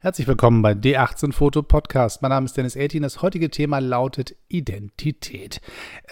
Herzlich willkommen bei D18 Foto Podcast. Mein Name ist Dennis Eltin. Das heutige Thema lautet Identität.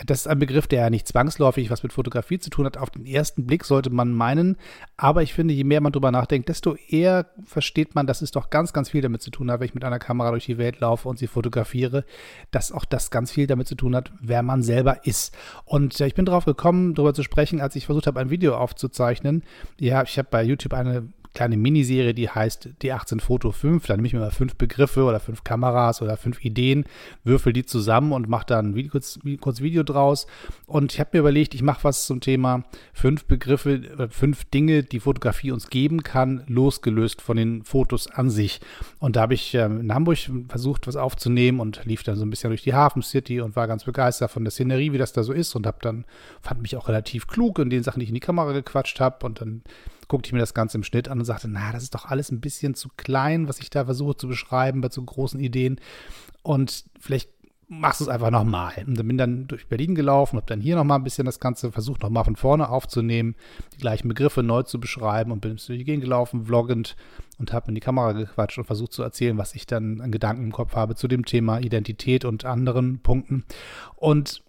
Das ist ein Begriff, der ja nicht zwangsläufig was mit Fotografie zu tun hat. Auf den ersten Blick sollte man meinen. Aber ich finde, je mehr man drüber nachdenkt, desto eher versteht man, dass es doch ganz, ganz viel damit zu tun hat, wenn ich mit einer Kamera durch die Welt laufe und sie fotografiere, dass auch das ganz viel damit zu tun hat, wer man selber ist. Und ich bin darauf gekommen, darüber zu sprechen, als ich versucht habe, ein Video aufzuzeichnen. Ja, ich habe bei YouTube eine kleine Miniserie, die heißt D18 Foto 5. Da nehme ich mir mal fünf Begriffe oder fünf Kameras oder fünf Ideen, würfel die zusammen und mache dann ein Video, kurz, kurz Video draus. Und ich habe mir überlegt, ich mache was zum Thema fünf Begriffe, fünf Dinge, die Fotografie uns geben kann, losgelöst von den Fotos an sich. Und da habe ich ähm, in Hamburg versucht, was aufzunehmen und lief dann so ein bisschen durch die Hafen City und war ganz begeistert von der Szenerie, wie das da so ist und habe dann, fand mich auch relativ klug in den Sachen, die ich in die Kamera gequatscht habe und dann guckte ich mir das Ganze im Schnitt an und sagte, na, das ist doch alles ein bisschen zu klein, was ich da versuche zu beschreiben bei so großen Ideen. Und vielleicht machst du es einfach nochmal. Und dann bin dann durch Berlin gelaufen, habe dann hier nochmal ein bisschen das Ganze versucht, nochmal von vorne aufzunehmen, die gleichen Begriffe neu zu beschreiben und bin durch die Gegend gelaufen, vloggend und habe in die Kamera gequatscht und versucht zu erzählen, was ich dann an Gedanken im Kopf habe zu dem Thema Identität und anderen Punkten. Und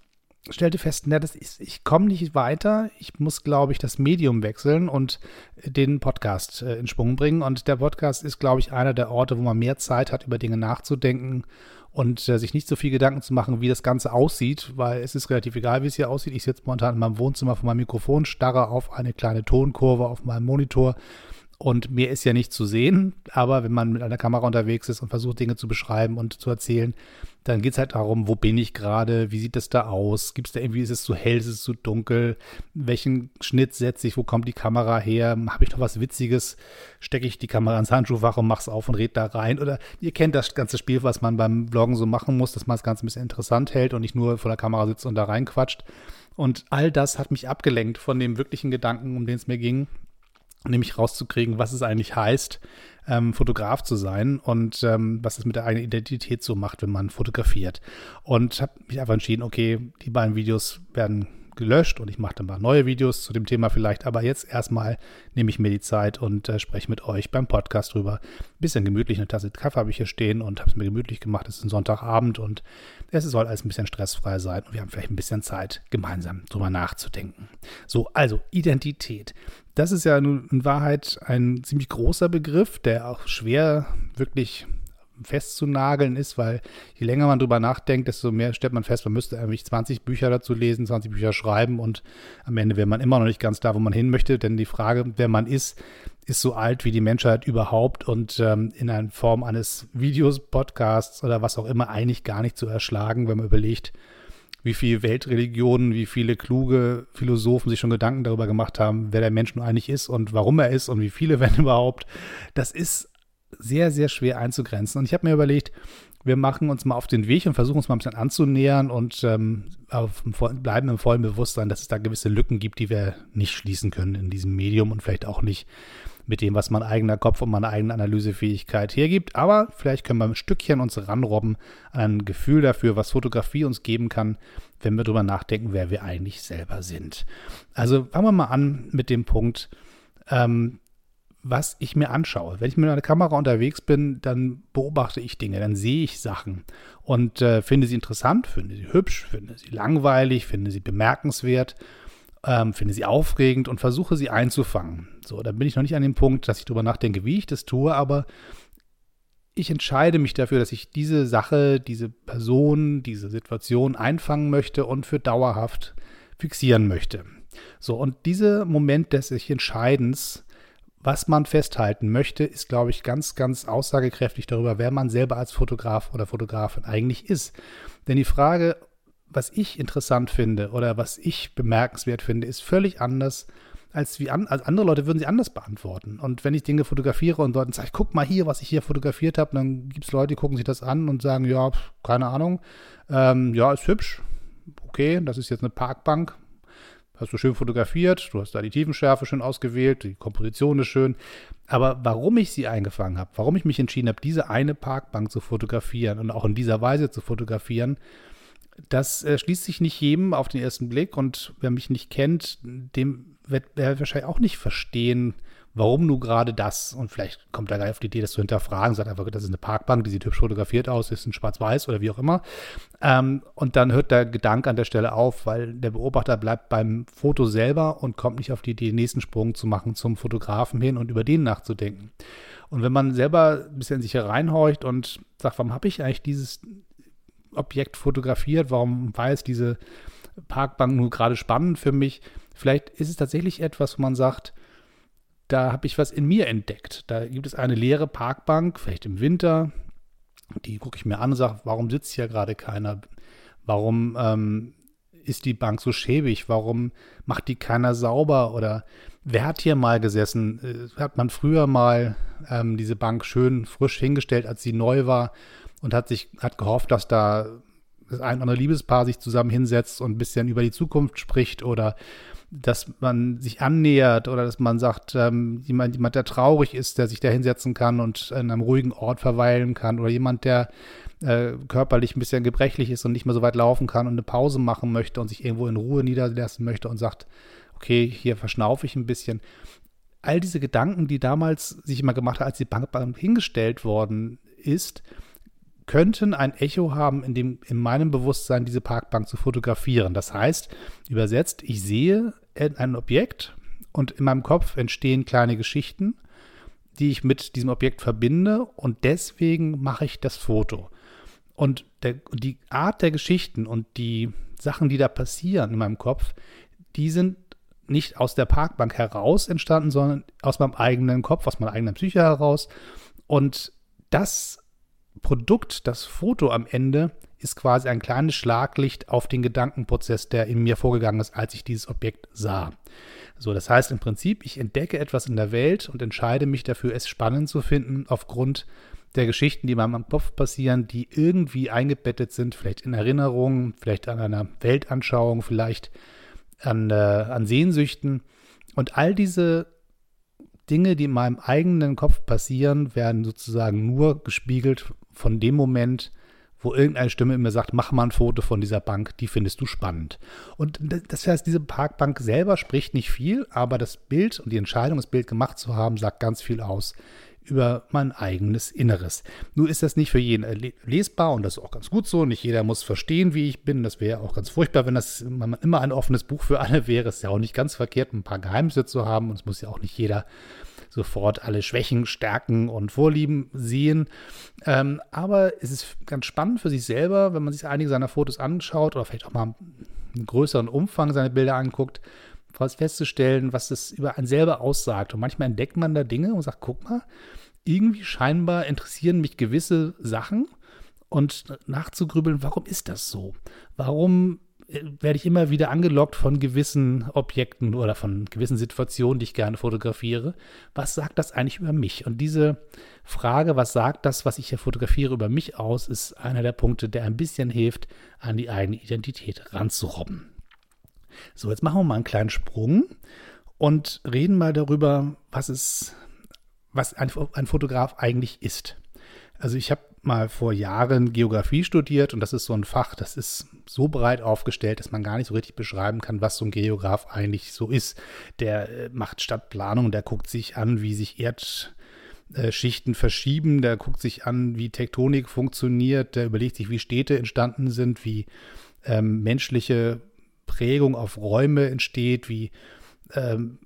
stellte fest, na, das ist, ich komme nicht weiter. Ich muss, glaube ich, das Medium wechseln und den Podcast äh, in Schwung bringen. Und der Podcast ist, glaube ich, einer der Orte, wo man mehr Zeit hat, über Dinge nachzudenken und äh, sich nicht so viel Gedanken zu machen, wie das Ganze aussieht, weil es ist relativ egal, wie es hier aussieht. Ich sitze momentan in meinem Wohnzimmer vor meinem Mikrofon, starre auf eine kleine Tonkurve auf meinem Monitor und mehr ist ja nicht zu sehen, aber wenn man mit einer Kamera unterwegs ist und versucht, Dinge zu beschreiben und zu erzählen, dann geht es halt darum, wo bin ich gerade, wie sieht das da aus, gibt es da irgendwie, ist es zu hell, ist es zu dunkel, welchen Schnitt setze ich, wo kommt die Kamera her, habe ich noch was Witziges, stecke ich die Kamera ins Handschuhfach und mache es auf und red da rein oder ihr kennt das ganze Spiel, was man beim Vloggen so machen muss, dass man das Ganze ein bisschen interessant hält und nicht nur vor der Kamera sitzt und da reinquatscht. Und all das hat mich abgelenkt von dem wirklichen Gedanken, um den es mir ging nämlich rauszukriegen, was es eigentlich heißt, ähm, Fotograf zu sein und ähm, was es mit der eigenen Identität so macht, wenn man fotografiert. Und habe mich einfach entschieden, okay, die beiden Videos werden gelöscht und ich mache dann mal neue Videos zu dem Thema vielleicht. Aber jetzt erstmal nehme ich mir die Zeit und äh, spreche mit euch beim Podcast drüber. Ein bisschen gemütlich, eine Tasse Kaffee habe ich hier stehen und habe es mir gemütlich gemacht. Es ist ein Sonntagabend und es soll alles ein bisschen stressfrei sein und wir haben vielleicht ein bisschen Zeit, gemeinsam drüber nachzudenken. So, also Identität. Das ist ja nun in Wahrheit ein ziemlich großer Begriff, der auch schwer wirklich festzunageln ist, weil je länger man drüber nachdenkt, desto mehr stellt man fest, man müsste eigentlich 20 Bücher dazu lesen, 20 Bücher schreiben und am Ende wäre man immer noch nicht ganz da, wo man hin möchte, denn die Frage, wer man ist, ist so alt wie die Menschheit überhaupt und ähm, in einer Form eines Videos, Podcasts oder was auch immer eigentlich gar nicht zu erschlagen, wenn man überlegt, wie viele Weltreligionen, wie viele kluge Philosophen sich schon Gedanken darüber gemacht haben, wer der Mensch nun eigentlich ist und warum er ist und wie viele wenn überhaupt. Das ist sehr, sehr schwer einzugrenzen. Und ich habe mir überlegt, wir machen uns mal auf den Weg und versuchen uns mal ein bisschen anzunähern und ähm, auf, bleiben im vollen Bewusstsein, dass es da gewisse Lücken gibt, die wir nicht schließen können in diesem Medium und vielleicht auch nicht mit dem, was mein eigener Kopf und meine eigene Analysefähigkeit hergibt. Aber vielleicht können wir ein Stückchen uns ranrobben an ein Gefühl dafür, was Fotografie uns geben kann, wenn wir darüber nachdenken, wer wir eigentlich selber sind. Also fangen wir mal an mit dem Punkt, ähm, was ich mir anschaue. Wenn ich mit einer Kamera unterwegs bin, dann beobachte ich Dinge, dann sehe ich Sachen und äh, finde sie interessant, finde sie hübsch, finde sie langweilig, finde sie bemerkenswert, ähm, finde sie aufregend und versuche sie einzufangen. So, dann bin ich noch nicht an dem Punkt, dass ich darüber nachdenke, wie ich das tue, aber ich entscheide mich dafür, dass ich diese Sache, diese Person, diese Situation einfangen möchte und für dauerhaft fixieren möchte. So, und dieser Moment des sich Entscheidens was man festhalten möchte, ist, glaube ich, ganz, ganz aussagekräftig darüber, wer man selber als Fotograf oder Fotografin eigentlich ist. Denn die Frage, was ich interessant finde oder was ich bemerkenswert finde, ist völlig anders als wie an, als andere Leute würden sie anders beantworten. Und wenn ich Dinge fotografiere und Leuten sage, guck mal hier, was ich hier fotografiert habe, dann gibt es Leute, die gucken sich das an und sagen, ja, keine Ahnung, ähm, ja, ist hübsch, okay, das ist jetzt eine Parkbank, hast du schön fotografiert, du hast da die Tiefenschärfe schön ausgewählt, die Komposition ist schön. Aber warum ich sie eingefangen habe, warum ich mich entschieden habe, diese eine Parkbank zu fotografieren und auch in dieser Weise zu fotografieren, das äh, schließt sich nicht jedem auf den ersten Blick und wer mich nicht kennt, dem wird er wahrscheinlich auch nicht verstehen, warum nun gerade das? Und vielleicht kommt er gar auf die Idee, das zu hinterfragen, sagt einfach, das ist eine Parkbank, die sieht hübsch fotografiert aus, ist ein Schwarz-Weiß oder wie auch immer. Ähm, und dann hört der Gedanke an der Stelle auf, weil der Beobachter bleibt beim Foto selber und kommt nicht auf die Idee, den nächsten Sprung zu machen zum Fotografen hin und über den nachzudenken. Und wenn man selber ein bisschen sich hereinhorcht und sagt, warum habe ich eigentlich dieses Objekt fotografiert, warum war jetzt diese Parkbank nur gerade spannend für mich? Vielleicht ist es tatsächlich etwas, wo man sagt, da habe ich was in mir entdeckt. Da gibt es eine leere Parkbank, vielleicht im Winter. Die gucke ich mir an und sage, warum sitzt hier gerade keiner? Warum ähm, ist die Bank so schäbig? Warum macht die keiner sauber? Oder wer hat hier mal gesessen? Äh, hat man früher mal ähm, diese Bank schön frisch hingestellt, als sie neu war und hat sich, hat gehofft, dass da das ein oder andere Liebespaar sich zusammen hinsetzt und ein bisschen über die Zukunft spricht oder dass man sich annähert oder dass man sagt, ähm, jemand, jemand, der traurig ist, der sich da hinsetzen kann und in einem ruhigen Ort verweilen kann oder jemand, der äh, körperlich ein bisschen gebrechlich ist und nicht mehr so weit laufen kann und eine Pause machen möchte und sich irgendwo in Ruhe niederlassen möchte und sagt, okay, hier verschnaufe ich ein bisschen. All diese Gedanken, die damals sich immer gemacht hat, als die Bank hingestellt worden ist, könnten ein Echo haben, in, dem, in meinem Bewusstsein diese Parkbank zu fotografieren. Das heißt, übersetzt, ich sehe ein Objekt und in meinem Kopf entstehen kleine Geschichten, die ich mit diesem Objekt verbinde und deswegen mache ich das Foto. Und der, die Art der Geschichten und die Sachen, die da passieren in meinem Kopf, die sind nicht aus der Parkbank heraus entstanden, sondern aus meinem eigenen Kopf, aus meiner eigenen Psyche heraus. Und das Produkt, das Foto am Ende, ist quasi ein kleines Schlaglicht auf den Gedankenprozess, der in mir vorgegangen ist, als ich dieses Objekt sah. So, das heißt im Prinzip, ich entdecke etwas in der Welt und entscheide mich dafür, es spannend zu finden, aufgrund der Geschichten, die in meinem Kopf passieren, die irgendwie eingebettet sind, vielleicht in Erinnerungen, vielleicht an einer Weltanschauung, vielleicht an, äh, an Sehnsüchten. Und all diese Dinge, die in meinem eigenen Kopf passieren, werden sozusagen nur gespiegelt von dem Moment, wo irgendeine Stimme in mir sagt, mach mal ein Foto von dieser Bank, die findest du spannend. Und das heißt, diese Parkbank selber spricht nicht viel, aber das Bild und die Entscheidung, das Bild gemacht zu haben, sagt ganz viel aus über mein eigenes Inneres. Nur ist das nicht für jeden lesbar und das ist auch ganz gut so. Nicht jeder muss verstehen, wie ich bin. Das wäre auch ganz furchtbar, wenn das immer ein offenes Buch für alle wäre. Es ist ja auch nicht ganz verkehrt, ein paar Geheimnisse zu haben und es muss ja auch nicht jeder sofort alle Schwächen, Stärken und Vorlieben sehen. Ähm, aber es ist ganz spannend für sich selber, wenn man sich einige seiner Fotos anschaut oder vielleicht auch mal einen größeren Umfang seine Bilder anguckt, festzustellen, was das über einen selber aussagt. Und manchmal entdeckt man da Dinge und sagt, guck mal, irgendwie scheinbar interessieren mich gewisse Sachen und nachzugrübeln, warum ist das so? Warum werde ich immer wieder angelockt von gewissen Objekten oder von gewissen Situationen, die ich gerne fotografiere. Was sagt das eigentlich über mich? Und diese Frage, was sagt das, was ich hier fotografiere, über mich aus, ist einer der Punkte, der ein bisschen hilft, an die eigene Identität ranzurobben. So, jetzt machen wir mal einen kleinen Sprung und reden mal darüber, was es, was ein, ein Fotograf eigentlich ist. Also ich habe mal vor Jahren Geografie studiert und das ist so ein Fach, das ist so breit aufgestellt, dass man gar nicht so richtig beschreiben kann, was so ein Geograf eigentlich so ist. Der äh, macht Stadtplanung, der guckt sich an, wie sich Erdschichten verschieben, der guckt sich an, wie Tektonik funktioniert, der überlegt sich, wie Städte entstanden sind, wie ähm, menschliche Prägung auf Räume entsteht, wie ähm,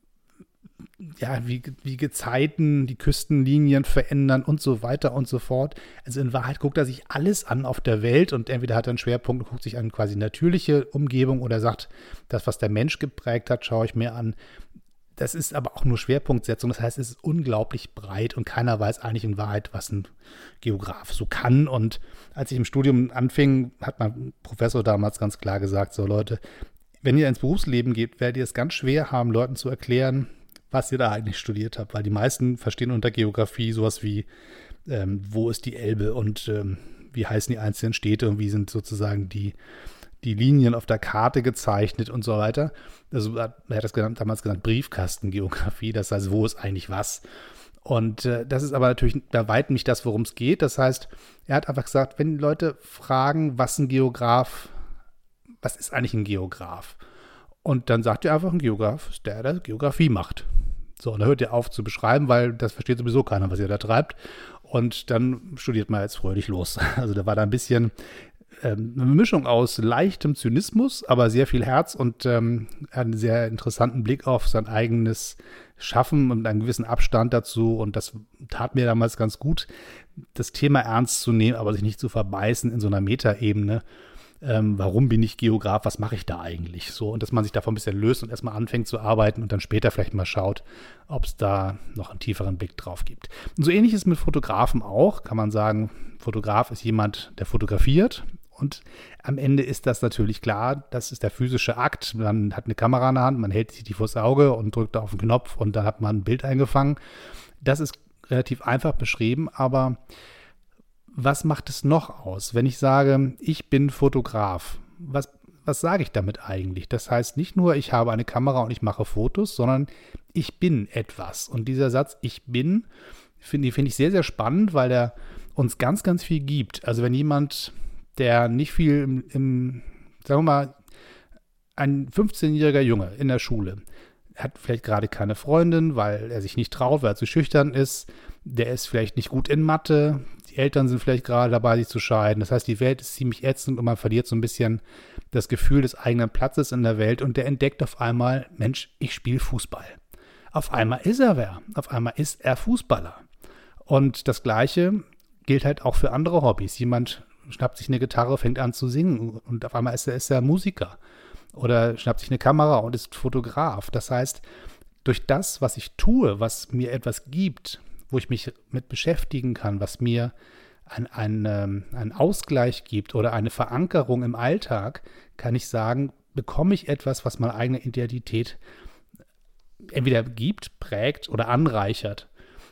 ja, wie, wie Gezeiten die Küstenlinien verändern und so weiter und so fort. Also in Wahrheit guckt er sich alles an auf der Welt und entweder hat er einen Schwerpunkt, guckt sich an quasi natürliche Umgebung oder sagt, das, was der Mensch geprägt hat, schaue ich mir an. Das ist aber auch nur Schwerpunktsetzung. Das heißt, es ist unglaublich breit und keiner weiß eigentlich in Wahrheit, was ein Geograf so kann. Und als ich im Studium anfing, hat mein Professor damals ganz klar gesagt: So, Leute, wenn ihr ins Berufsleben geht, werdet ihr es ganz schwer haben, Leuten zu erklären, was ihr da eigentlich studiert habt, weil die meisten verstehen unter Geografie sowas wie, ähm, wo ist die Elbe und ähm, wie heißen die einzelnen Städte und wie sind sozusagen die, die Linien auf der Karte gezeichnet und so weiter. Also er hat das genannt, damals genannt Briefkastengeografie, das heißt, wo ist eigentlich was? Und äh, das ist aber natürlich bei weitem nicht das, worum es geht. Das heißt, er hat einfach gesagt, wenn Leute fragen, was ein Geograf, was ist eigentlich ein Geograf? Und dann sagt er einfach, ein Geograf ist der, der Geografie macht. So, und dann hört ihr auf zu beschreiben, weil das versteht sowieso keiner, was ihr da treibt. Und dann studiert man jetzt fröhlich los. Also da war da ein bisschen ähm, eine Mischung aus leichtem Zynismus, aber sehr viel Herz und ähm, einen sehr interessanten Blick auf sein eigenes Schaffen und einen gewissen Abstand dazu. Und das tat mir damals ganz gut, das Thema ernst zu nehmen, aber sich nicht zu verbeißen in so einer Metaebene. Ähm, warum bin ich Geograf? Was mache ich da eigentlich? So, und dass man sich davon ein bisschen löst und erstmal anfängt zu arbeiten und dann später vielleicht mal schaut, ob es da noch einen tieferen Blick drauf gibt. Und so ähnlich ist mit Fotografen auch, kann man sagen, Fotograf ist jemand, der fotografiert, und am Ende ist das natürlich klar, das ist der physische Akt. Man hat eine Kamera in der Hand, man hält sich die vors Auge und drückt auf den Knopf und dann hat man ein Bild eingefangen. Das ist relativ einfach beschrieben, aber was macht es noch aus, wenn ich sage, ich bin Fotograf? Was, was sage ich damit eigentlich? Das heißt nicht nur, ich habe eine Kamera und ich mache Fotos, sondern ich bin etwas. Und dieser Satz, ich bin, finde find ich sehr, sehr spannend, weil er uns ganz, ganz viel gibt. Also wenn jemand der nicht viel im, im sagen wir mal, ein 15-jähriger Junge in der Schule hat vielleicht gerade keine Freundin, weil er sich nicht traut, weil er zu schüchtern ist. Der ist vielleicht nicht gut in Mathe. Die Eltern sind vielleicht gerade dabei, sich zu scheiden. Das heißt, die Welt ist ziemlich ätzend und man verliert so ein bisschen das Gefühl des eigenen Platzes in der Welt. Und der entdeckt auf einmal, Mensch, ich spiele Fußball. Auf einmal ist er wer. Auf einmal ist er Fußballer. Und das Gleiche gilt halt auch für andere Hobbys. Jemand schnappt sich eine Gitarre, fängt an zu singen und auf einmal ist er, ist er Musiker. Oder schnappt sich eine Kamera und ist Fotograf. Das heißt, durch das, was ich tue, was mir etwas gibt, wo ich mich mit beschäftigen kann, was mir ein, ein, ähm, einen Ausgleich gibt oder eine Verankerung im Alltag, kann ich sagen, bekomme ich etwas, was meine eigene Identität entweder gibt, prägt oder anreichert.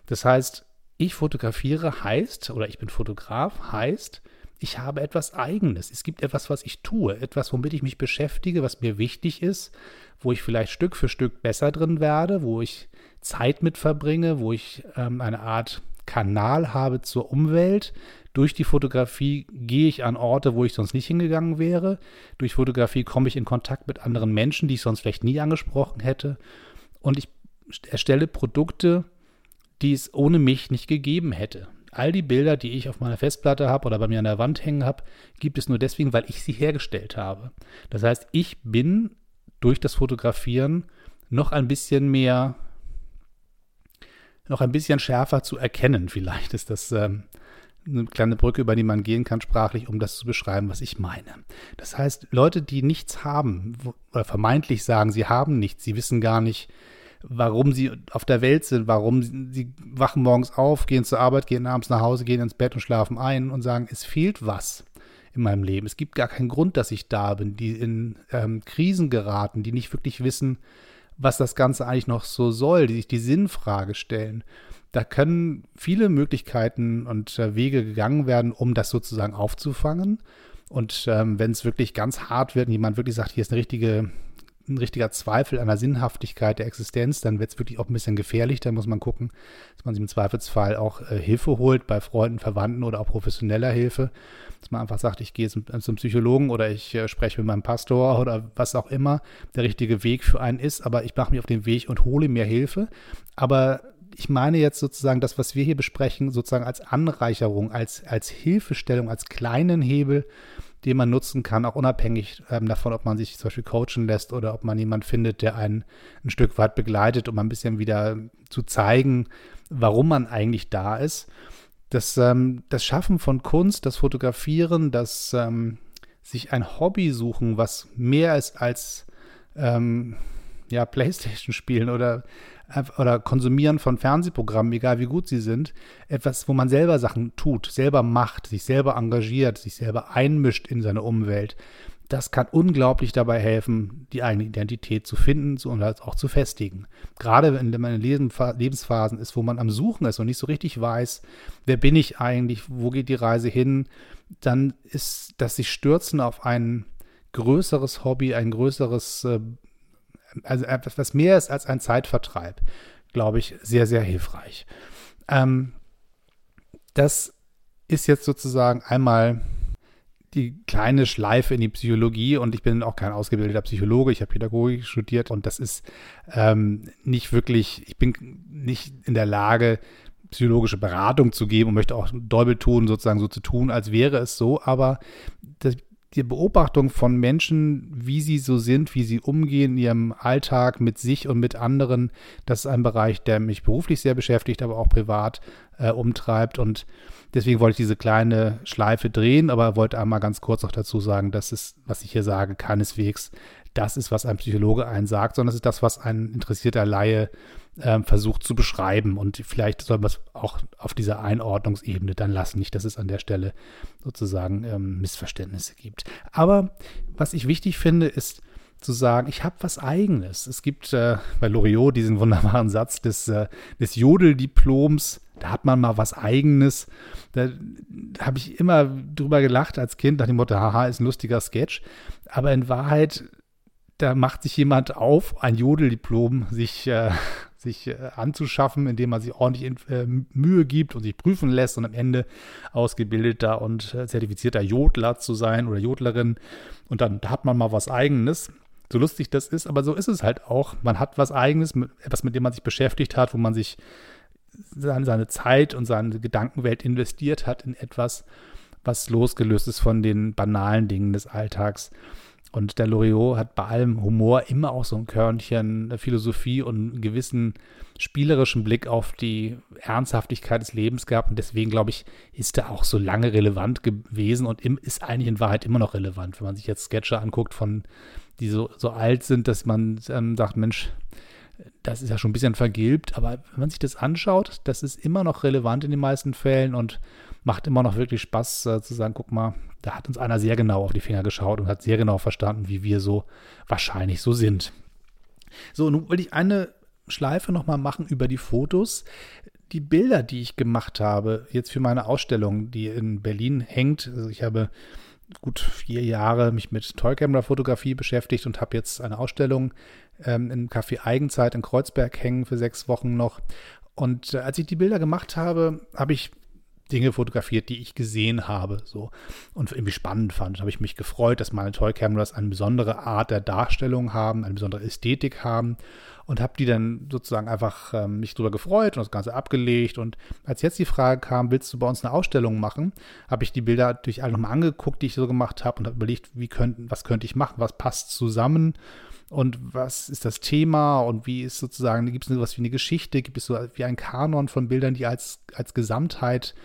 Das heißt, ich fotografiere heißt, oder ich bin Fotograf heißt, ich habe etwas Eigenes. Es gibt etwas, was ich tue, etwas, womit ich mich beschäftige, was mir wichtig ist, wo ich vielleicht Stück für Stück besser drin werde, wo ich Zeit mit verbringe, wo ich ähm, eine Art Kanal habe zur Umwelt. Durch die Fotografie gehe ich an Orte, wo ich sonst nicht hingegangen wäre. Durch Fotografie komme ich in Kontakt mit anderen Menschen, die ich sonst vielleicht nie angesprochen hätte. Und ich erstelle Produkte, die es ohne mich nicht gegeben hätte all die Bilder, die ich auf meiner Festplatte habe oder bei mir an der Wand hängen habe, gibt es nur deswegen, weil ich sie hergestellt habe. Das heißt, ich bin durch das Fotografieren noch ein bisschen mehr, noch ein bisschen schärfer zu erkennen. Vielleicht ist das ähm, eine kleine Brücke, über die man gehen kann, sprachlich, um das zu beschreiben, was ich meine. Das heißt, Leute, die nichts haben, oder vermeintlich sagen, sie haben nichts, sie wissen gar nicht, warum sie auf der Welt sind, warum sie, sie wachen morgens auf, gehen zur Arbeit, gehen abends nach Hause, gehen ins Bett und schlafen ein und sagen, es fehlt was in meinem Leben. Es gibt gar keinen Grund, dass ich da bin, die in ähm, Krisen geraten, die nicht wirklich wissen, was das Ganze eigentlich noch so soll, die sich die Sinnfrage stellen. Da können viele Möglichkeiten und äh, Wege gegangen werden, um das sozusagen aufzufangen. Und ähm, wenn es wirklich ganz hart wird und jemand wirklich sagt, hier ist eine richtige ein richtiger Zweifel an der Sinnhaftigkeit der Existenz, dann wird es wirklich auch ein bisschen gefährlich. Da muss man gucken, dass man sich im Zweifelsfall auch äh, Hilfe holt bei Freunden, Verwandten oder auch professioneller Hilfe. Dass man einfach sagt, ich gehe zum, zum Psychologen oder ich äh, spreche mit meinem Pastor oder was auch immer der richtige Weg für einen ist. Aber ich mache mich auf den Weg und hole mir Hilfe. Aber ich meine jetzt sozusagen das, was wir hier besprechen, sozusagen als Anreicherung, als, als Hilfestellung, als kleinen Hebel, den man nutzen kann, auch unabhängig ähm, davon, ob man sich zum Beispiel coachen lässt oder ob man jemanden findet, der einen ein Stück weit begleitet, um ein bisschen wieder zu zeigen, warum man eigentlich da ist. Das, ähm, das Schaffen von Kunst, das Fotografieren, das ähm, sich ein Hobby suchen, was mehr ist als ähm, ja, Playstation spielen oder oder Konsumieren von Fernsehprogrammen, egal wie gut sie sind, etwas, wo man selber Sachen tut, selber macht, sich selber engagiert, sich selber einmischt in seine Umwelt. Das kann unglaublich dabei helfen, die eigene Identität zu finden und auch zu festigen. Gerade wenn man in Lebensphasen ist, wo man am Suchen ist und nicht so richtig weiß, wer bin ich eigentlich, wo geht die Reise hin, dann ist das sich stürzen auf ein größeres Hobby, ein größeres äh, also etwas, was mehr ist als ein Zeitvertreib, glaube ich, sehr, sehr hilfreich. Ähm, das ist jetzt sozusagen einmal die kleine Schleife in die Psychologie und ich bin auch kein ausgebildeter Psychologe, ich habe Pädagogik studiert und das ist ähm, nicht wirklich, ich bin nicht in der Lage, psychologische Beratung zu geben und möchte auch Däubel tun, sozusagen so zu tun, als wäre es so, aber das, die Beobachtung von Menschen, wie sie so sind, wie sie umgehen in ihrem Alltag mit sich und mit anderen, das ist ein Bereich, der mich beruflich sehr beschäftigt, aber auch privat äh, umtreibt. Und deswegen wollte ich diese kleine Schleife drehen, aber wollte einmal ganz kurz noch dazu sagen, dass es, was ich hier sage, keineswegs das ist, was ein Psychologe einen sagt, sondern es ist das, was ein interessierter Laie äh, versucht zu beschreiben. Und vielleicht soll man es auch auf dieser Einordnungsebene dann lassen, nicht, dass es an der Stelle sozusagen ähm, Missverständnisse gibt. Aber was ich wichtig finde, ist, zu sagen, ich habe was Eigenes. Es gibt äh, bei Loriot diesen wunderbaren Satz des, äh, des Jodeldiploms, da hat man mal was Eigenes. Da habe ich immer drüber gelacht als Kind, nach dem Motto, haha, ist ein lustiger Sketch. Aber in Wahrheit da macht sich jemand auf, ein Jodeldiplom sich, äh, sich äh, anzuschaffen, indem man sich ordentlich äh, Mühe gibt und sich prüfen lässt und am Ende ausgebildeter und äh, zertifizierter Jodler zu sein oder Jodlerin. Und dann hat man mal was Eigenes. So lustig das ist, aber so ist es halt auch. Man hat was Eigenes, etwas, mit dem man sich beschäftigt hat, wo man sich seine, seine Zeit und seine Gedankenwelt investiert hat in etwas, was losgelöst ist von den banalen Dingen des Alltags. Und der Loriot hat bei allem Humor immer auch so ein Körnchen Philosophie und einen gewissen spielerischen Blick auf die Ernsthaftigkeit des Lebens gehabt. Und deswegen, glaube ich, ist er auch so lange relevant gewesen und ist eigentlich in Wahrheit immer noch relevant. Wenn man sich jetzt Sketche anguckt, von, die so, so alt sind, dass man ähm, sagt, Mensch, das ist ja schon ein bisschen vergilbt. Aber wenn man sich das anschaut, das ist immer noch relevant in den meisten Fällen und macht immer noch wirklich Spaß äh, zu sagen, guck mal, da hat uns einer sehr genau auf die Finger geschaut und hat sehr genau verstanden, wie wir so wahrscheinlich so sind. So, nun will ich eine Schleife nochmal machen über die Fotos. Die Bilder, die ich gemacht habe, jetzt für meine Ausstellung, die in Berlin hängt, also ich habe gut vier Jahre mich mit Toy-Camera-Fotografie beschäftigt und habe jetzt eine Ausstellung ähm, im Café Eigenzeit in Kreuzberg hängen für sechs Wochen noch. Und äh, als ich die Bilder gemacht habe, habe ich Dinge fotografiert, die ich gesehen habe, so und irgendwie spannend fand. habe ich mich gefreut, dass meine Toy Cameras eine besondere Art der Darstellung haben, eine besondere Ästhetik haben und habe die dann sozusagen einfach ähm, mich darüber gefreut und das Ganze abgelegt. Und als jetzt die Frage kam, willst du bei uns eine Ausstellung machen, habe ich die Bilder natürlich alle nochmal angeguckt, die ich so gemacht habe und habe überlegt, wie könnten, was könnte ich machen, was passt zusammen und was ist das Thema? Und wie ist sozusagen, gibt es sowas wie eine Geschichte, gibt es so wie ein Kanon von Bildern, die als, als Gesamtheit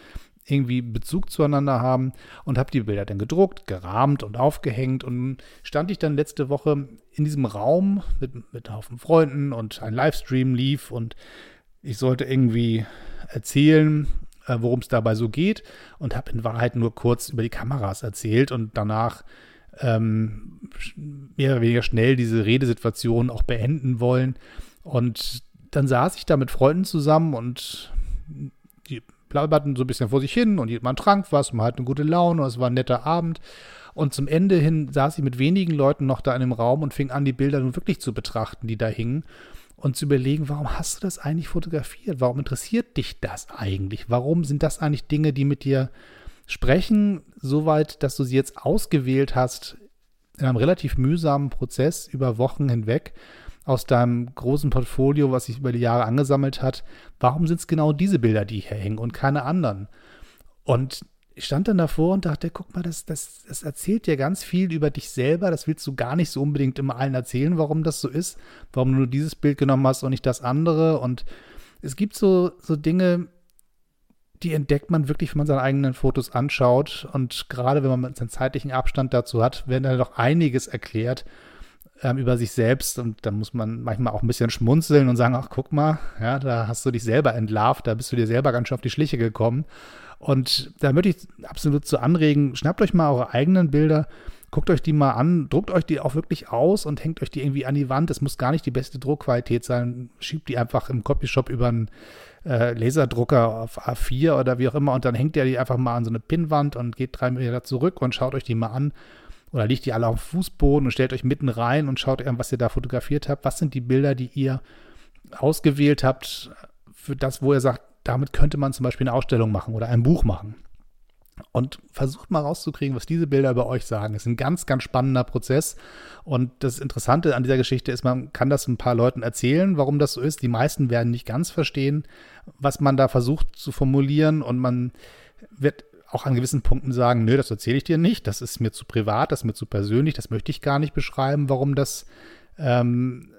irgendwie Bezug zueinander haben? Und habe die Bilder dann gedruckt, gerahmt und aufgehängt. Und stand ich dann letzte Woche in diesem Raum mit, mit einem Haufen Freunden und ein Livestream lief. Und ich sollte irgendwie erzählen, äh, worum es dabei so geht. Und habe in Wahrheit nur kurz über die Kameras erzählt. Und danach ähm, mehr oder weniger schnell diese Redesituation auch beenden wollen. Und dann saß ich da mit Freunden zusammen und die plauderten so ein bisschen vor sich hin und man trank was, man hatte eine gute Laune und es war ein netter Abend. Und zum Ende hin saß ich mit wenigen Leuten noch da in dem Raum und fing an, die Bilder nun wirklich zu betrachten, die da hingen und zu überlegen, warum hast du das eigentlich fotografiert? Warum interessiert dich das eigentlich? Warum sind das eigentlich Dinge, die mit dir sprechen, soweit, dass du sie jetzt ausgewählt hast in einem relativ mühsamen Prozess über Wochen hinweg aus deinem großen Portfolio, was sich über die Jahre angesammelt hat. Warum sind es genau diese Bilder, die hier hängen und keine anderen? Und ich stand dann davor und dachte, guck mal, das, das, das erzählt dir ganz viel über dich selber. Das willst du gar nicht so unbedingt immer allen erzählen, warum das so ist, warum du nur dieses Bild genommen hast und nicht das andere. Und es gibt so, so Dinge, die entdeckt man wirklich, wenn man seine eigenen Fotos anschaut. Und gerade wenn man seinen zeitlichen Abstand dazu hat, werden da doch einiges erklärt ähm, über sich selbst. Und da muss man manchmal auch ein bisschen schmunzeln und sagen, ach, guck mal, ja, da hast du dich selber entlarvt, da bist du dir selber ganz schön auf die Schliche gekommen. Und da möchte ich absolut zu anregen, schnappt euch mal eure eigenen Bilder, guckt euch die mal an, druckt euch die auch wirklich aus und hängt euch die irgendwie an die Wand. Es muss gar nicht die beste Druckqualität sein. Schiebt die einfach im Copyshop über einen äh, Laserdrucker auf A4 oder wie auch immer und dann hängt ihr die einfach mal an so eine Pinnwand und geht drei Meter zurück und schaut euch die mal an. Oder liegt die alle auf dem Fußboden und stellt euch mitten rein und schaut, was ihr da fotografiert habt. Was sind die Bilder, die ihr ausgewählt habt für das, wo ihr sagt, damit könnte man zum Beispiel eine Ausstellung machen oder ein Buch machen. Und versucht mal rauszukriegen, was diese Bilder über euch sagen. Es ist ein ganz, ganz spannender Prozess. Und das Interessante an dieser Geschichte ist, man kann das ein paar Leuten erzählen, warum das so ist. Die meisten werden nicht ganz verstehen, was man da versucht zu formulieren. Und man wird auch an gewissen Punkten sagen, nö, das erzähle ich dir nicht, das ist mir zu privat, das ist mir zu persönlich, das möchte ich gar nicht beschreiben, warum das ähm,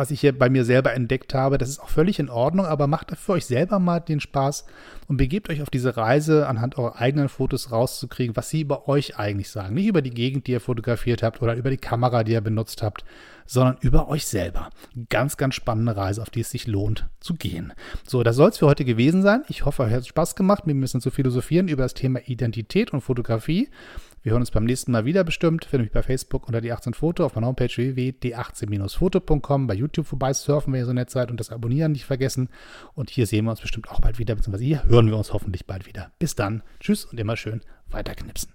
was ich hier bei mir selber entdeckt habe. Das ist auch völlig in Ordnung, aber macht für euch selber mal den Spaß und begebt euch auf diese Reise, anhand eurer eigenen Fotos rauszukriegen, was sie über euch eigentlich sagen. Nicht über die Gegend, die ihr fotografiert habt oder über die Kamera, die ihr benutzt habt, sondern über euch selber. Ganz, ganz spannende Reise, auf die es sich lohnt zu gehen. So, das soll es für heute gewesen sein. Ich hoffe, euch hat es Spaß gemacht, mir ein bisschen zu philosophieren über das Thema Identität und Fotografie. Wir hören uns beim nächsten Mal wieder bestimmt. Finde mich bei Facebook unter die 18 Foto, auf meiner Homepage www.d18-foto.com, bei YouTube vorbei surfen, wenn ihr so nett seid und das Abonnieren nicht vergessen. Und hier sehen wir uns bestimmt auch bald wieder, beziehungsweise hier hören wir uns hoffentlich bald wieder. Bis dann. Tschüss und immer schön weiterknipsen.